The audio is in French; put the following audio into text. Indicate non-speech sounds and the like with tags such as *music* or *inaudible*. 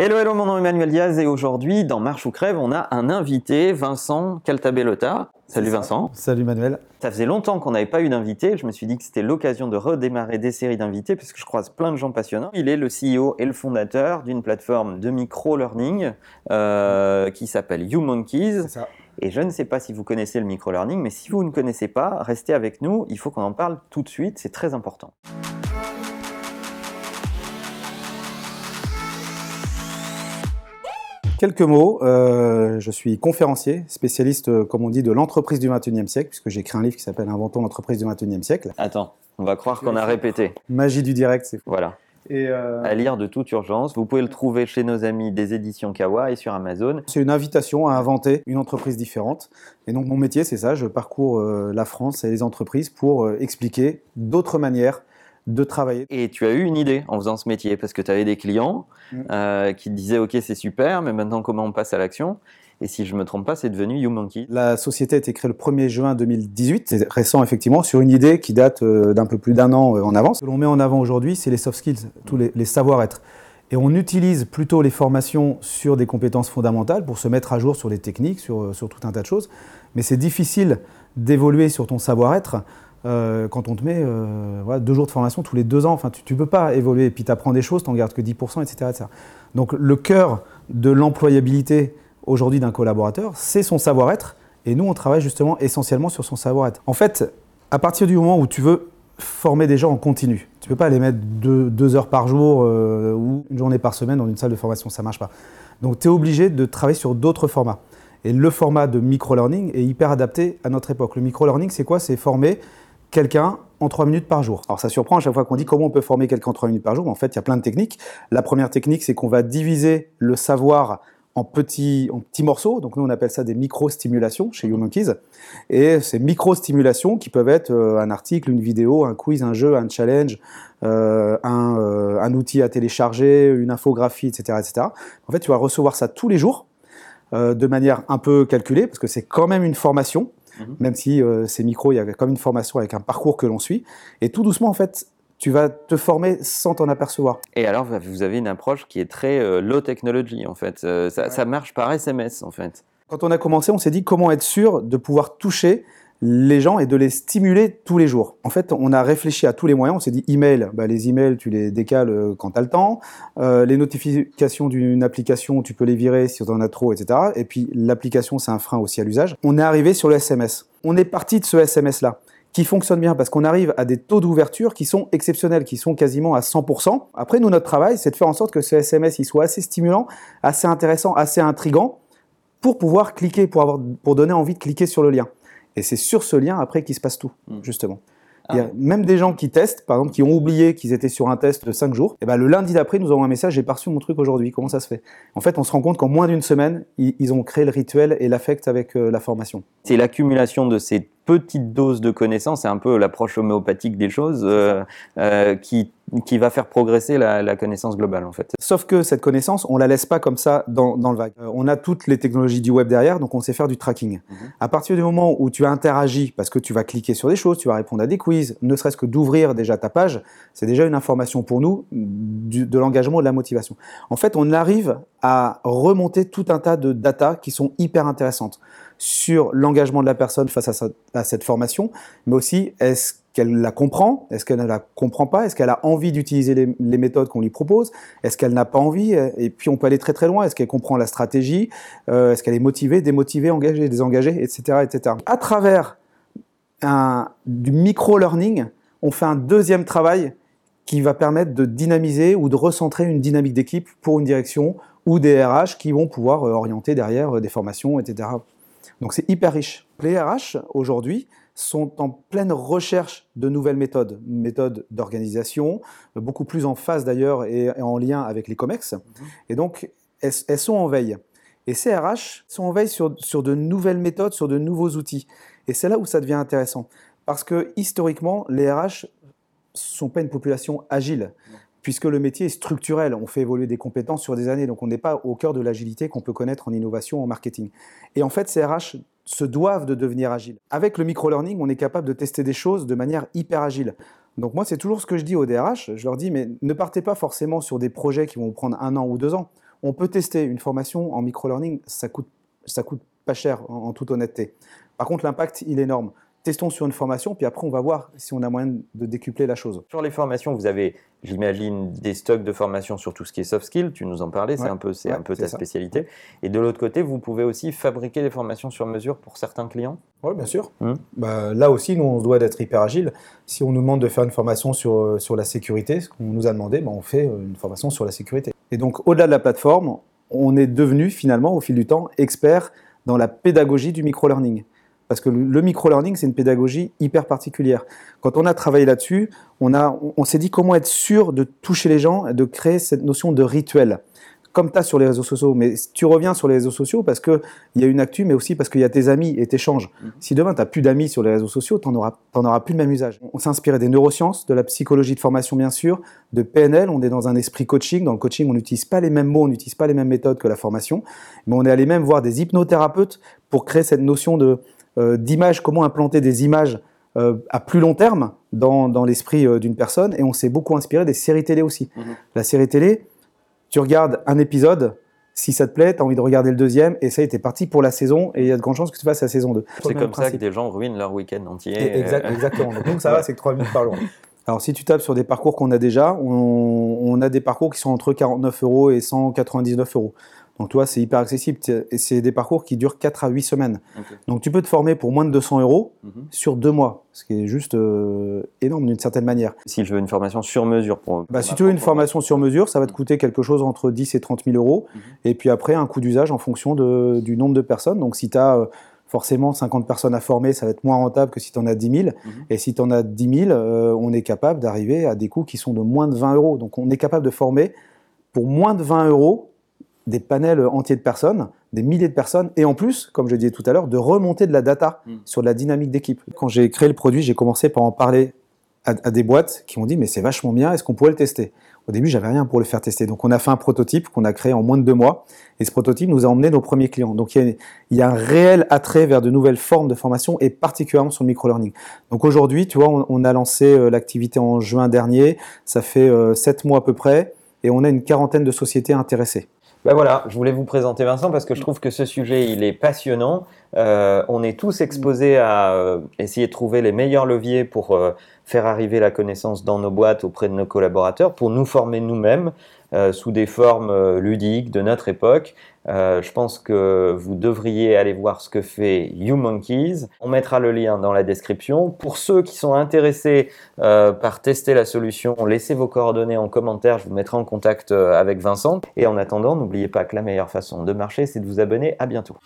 Hello, hello, mon nom est Emmanuel Diaz et aujourd'hui, dans Marche ou Crève, on a un invité, Vincent Caltabellota. Salut Vincent. Salut Manuel. Ça faisait longtemps qu'on n'avait pas eu d'invité. Je me suis dit que c'était l'occasion de redémarrer des séries d'invités parce que je croise plein de gens passionnants. Il est le CEO et le fondateur d'une plateforme de micro-learning euh, qui s'appelle YouMonkeys. ça. Et je ne sais pas si vous connaissez le micro-learning, mais si vous ne connaissez pas, restez avec nous. Il faut qu'on en parle tout de suite. C'est très important. Quelques mots. euh, je suis conférencier, spécialiste, euh, comme on dit, de l'entreprise du 21e siècle, puisque j'ai écrit un livre qui s'appelle Inventons l'entreprise du 21e siècle. Attends, on va croire qu'on a répété. Magie du direct, c'est fou. Voilà. Et euh, À lire de toute urgence. Vous pouvez le trouver chez nos amis des éditions Kawa et sur Amazon. c'est une invitation à inventer une entreprise différente. Et donc mon métier, c'est ça. Je parcours euh, la France et les entreprises pour euh, expliquer d'autres manières de travailler. Et tu as eu une idée en faisant ce métier parce que tu avais des clients Mm. euh, qui te disaient Ok, c'est super, mais maintenant comment on passe à l'action? Et si je me trompe pas, c'est devenu YouMonkey. La société a été créée le 1er juin 2018. C'est récent, effectivement, sur une idée qui date euh, d'un peu plus d'un an euh, en avance. Ce que l'on met en avant aujourd'hui, c'est les soft skills, tous les, les savoir-être. Et on utilise plutôt les formations sur des compétences fondamentales pour se mettre à jour sur les techniques, sur, sur tout un tas de choses. Mais c'est difficile d'évoluer sur ton savoir-être euh, quand on te met euh, deux jours de formation tous les deux ans. Enfin, tu ne peux pas évoluer. Et puis tu apprends des choses, tu n'en gardes que 10%, etc., etc. Donc le cœur de l'employabilité aujourd'hui d'un collaborateur, c'est son savoir-être. Et nous, on travaille justement essentiellement sur son savoir-être. En fait, à partir du moment où tu veux former des gens en continu, tu ne peux pas les mettre deux, deux heures par jour euh, ou une journée par semaine dans une salle de formation, ça ne marche pas. Donc tu es obligé de travailler sur d'autres formats. Et le format de micro-learning est hyper adapté à notre époque. Le micro-learning, c'est quoi? C'est former quelqu'un en 3 minutes par jour. Alors ça surprend à chaque fois qu'on dit comment on peut former quelqu'un en 3 minutes par jour. En fait, il y a plein de techniques. La première technique, c'est qu'on va diviser le savoir en petits, en petits morceaux. Donc nous, on appelle ça des micro-stimulations chez YouMonkeys. Et ces micro-stimulations qui peuvent être euh, un article, une vidéo, un quiz, un jeu, un challenge, euh, un, euh, un outil à télécharger, une infographie, etc., etc. En fait, tu vas recevoir ça tous les jours de manière un peu calculée, parce que c'est quand même une formation, Mhm. même si euh, ces micros, il y a comme une formation avec un parcours que l'on suit. Et tout doucement, en fait, tu vas te former sans t'en apercevoir. Et alors, vous avez une approche qui est très euh, low technology en fait. Euh, ça, Ouais. ça marche par SMS en fait. Quand on a commencé, on s'est dit comment être sûr de pouvoir toucher les gens et de les stimuler tous les jours. En fait, on a réfléchi à tous les moyens. On s'est dit email, bah, les emails, tu les décales euh, quand tu as le temps. Euh, les notifications d'une application, tu peux les virer si tu en as trop, etc. Et puis l'application, c'est un frein aussi à l'usage. On est arrivé sur le SMS. On est parti de ce SMS-là qui fonctionne bien parce qu'on arrive à des taux d'ouverture qui sont exceptionnels, qui sont quasiment à 100%. Après, nous, notre travail, c'est de faire en sorte que ce SMS il soit assez stimulant, assez intéressant, assez intrigant pour pouvoir cliquer, pour, avoir, pour donner envie de cliquer sur le lien. Et c'est sur ce lien après qu'il se passe tout, Mm. justement. Ah Il y a même des gens qui testent, par exemple, qui ont oublié qu'ils étaient sur un test de 5 jours. Et ben, le lundi d'après, nous avons un message, j'ai pas reçu mon truc aujourd'hui. Comment ça se fait? En fait, on se rend compte qu'en moins d'une semaine, ils, ils ont créé le rituel et l'affect avec euh, la formation. C'est l'accumulation de ces petites doses de connaissances, c'est un peu l'approche homéopathique des choses euh, euh, qui, qui va faire progresser la, la connaissance globale en fait. Sauf que cette connaissance, on la laisse pas comme ça dans, dans le vague. Euh, on a toutes les technologies du web derrière, donc on sait faire du tracking. Mhm. À partir du moment où tu interagis, parce que tu vas cliquer sur des choses, tu vas répondre à des quiz, ne serait-ce que d'ouvrir déjà ta page, c'est déjà une information pour nous du- de l'engagement et de la motivation. En fait, on arrive à remonter tout un tas de data qui sont hyper intéressantes sur l'engagement de la personne face à, sa- à cette formation, mais aussi est-ce qu'elle la comprend, est-ce qu'elle ne la comprend pas, est-ce qu'elle a envie d'utiliser les, méthodes qu'on lui propose, est-ce qu'elle n'a pas envie, et puis on peut aller très très loin, est-ce qu'elle comprend la stratégie, euh, est-ce qu'elle est motivée, démotivée, engagée, désengagée, etc. etc. À travers du micro-learning, on fait un deuxième travail qui va permettre de dynamiser ou de recentrer une dynamique d'équipe pour une direction ou des RH qui vont pouvoir euh, orienter derrière euh, des formations, etc. Donc c'est hyper riche. Les RH aujourd'hui sont en pleine recherche de nouvelles méthodes, méthodes d'organisation, beaucoup plus en phase d'ailleurs et, et en lien avec les COMEX. Et donc elles, elles sont en veille. Et ces RH sont en veille sur, sur de nouvelles méthodes, sur de nouveaux outils. Et c'est là où ça devient intéressant. Parce que historiquement, les RH sont pas une population agile, puisque le métier est structurel. On fait évoluer des compétences sur des années, donc on n'est pas au cœur de l'agilité qu'on peut connaître en innovation, en marketing. Et en fait, ces RH se doivent de devenir agiles. Avec le micro-learning, on est capable de tester des choses de manière hyper agile. Donc moi, c'est toujours ce que je dis aux DRH. Je leur dis, mais ne partez pas forcément sur des projets qui vont vous prendre un an ou deux ans. on peut tester une formation en micro-learning, ça coûte, ça coûte pas cher en, en toute honnêteté. Par contre, l'impact, il est énorme testons sur une formation, puis après on va voir si on a moyen de décupler la chose. Sur les formations, vous avez, j'imagine, des stocks de formation sur tout ce qui est soft skill, tu nous en parlais, c'est un peu, c'est un peu ta spécialité. Et de l'autre côté, vous pouvez aussi fabriquer des formations sur mesure pour certains clients? Oui, bien sûr. Hum. Bah, là aussi, nous, on se doit d'être hyper agile. Si on nous demande de faire une formation sur, euh, sur la sécurité, ce qu'on nous a demandé, bah, on fait euh, une formation sur la sécurité. Et donc, au-delà de la plateforme, on est devenu finalement, au fil du temps, expert dans la pédagogie du micro-learning. Parce que le micro-learning, c'est une pédagogie hyper particulière. Quand on a travaillé là-dessus, on, on, s'est dit comment être sûr de toucher les gens, de créer cette notion de rituel comme tu as sur les réseaux sociaux. Mais tu reviens sur les réseaux sociaux parce qu'il y a une actu, mais aussi parce qu'il y a tes amis et tes échanges. Mm-hmm. Si demain, tu n'as plus d'amis sur les réseaux sociaux, tu n'en auras, auras, plus le même usage. On s'est inspiré des neurosciences, de la psychologie de formation, bien sûr, de PNL. On est dans un esprit coaching. Dans le coaching, on n'utilise pas les mêmes mots, on n'utilise pas les mêmes méthodes que la formation. Mais on est allé même voir des hypnothérapeutes pour créer cette notion de d'images, comment implanter des images euh, à plus long terme dans, dans l'esprit euh, d'une personne. Et on s'est beaucoup inspiré des séries télé aussi. Mhm. La série télé, tu regardes un épisode, si ça te plaît, tu as envie de regarder le deuxième, et ça, était parti pour la saison, et il y a de grandes chances que tu fasses la saison 2. C'est comme ça que des gens ruinent leur week-end entier. exactement. *laughs* Donc, ça va, c'est que 3 minutes par jour. Alors, si tu tapes sur des parcours qu'on a déjà, on, on, a des parcours qui sont entre 49 euros et 199 euros. Donc, toi, c'est hyper accessible. Et c'est des parcours qui durent 4 à 8 semaines. Donc, tu peux te former pour moins de 200 euros mhm. sur deux mois, ce qui est juste euh, énorme d'une certaine manière. Si je veux une formation sur mesure pour. Bah, si tu veux une formation sur mesure, ça va te coûter quelque chose entre 10 et 30 000 euros. Mhm. Et puis après, un coût d'usage en fonction de, du nombre de personnes. Donc, si tu as. Euh, forcément, 50 personnes à former, ça va être moins rentable que si tu en as 10 000. Mhm. Et si tu en as 10 000, euh, on est capable d'arriver à des coûts qui sont de moins de 20 euros. Donc, on est capable de former pour moins de 20 euros des panels entiers de personnes, des milliers de personnes, et en plus, comme je disais tout à l'heure, de remonter de la data hmm. sur la dynamique d'équipe. Quand j'ai créé le produit, j'ai commencé par en parler à, des boîtes qui m'ont dit mais c'est vachement bien, est-ce qu'on pourrait le tester? Au début, j'avais rien pour le faire tester, donc on a fait un prototype qu'on a créé en moins de deux mois, et ce prototype nous a emmené nos premiers clients. Donc il y, a, un réel attrait vers de nouvelles formes de formation, et particulièrement sur le micro-learning. Donc aujourd'hui, tu vois, on, a lancé euh, l'activité en juin dernier, ça fait euh, sept mois à peu près, et on a une quarantaine de sociétés intéressées. Ben voilà, je voulais vous présenter Vincent parce que je trouve que ce sujet, il est passionnant. Euh, on est tous exposés à euh, essayer de trouver les meilleurs leviers pour euh, faire arriver la connaissance dans nos boîtes auprès de nos collaborateurs, pour nous former nous-mêmes sous des formes ludiques de notre époque. je pense que vous devriez aller voir ce que fait YouMonkeys. On mettra le lien dans la description. Pour ceux qui sont intéressés par tester la solution, laissez vos coordonnées en commentaire. Je vous mettrai en contact avec Vincent. Et en attendant, n'oubliez pas que la meilleure façon de marcher, c'est de vous abonner. À bientôt.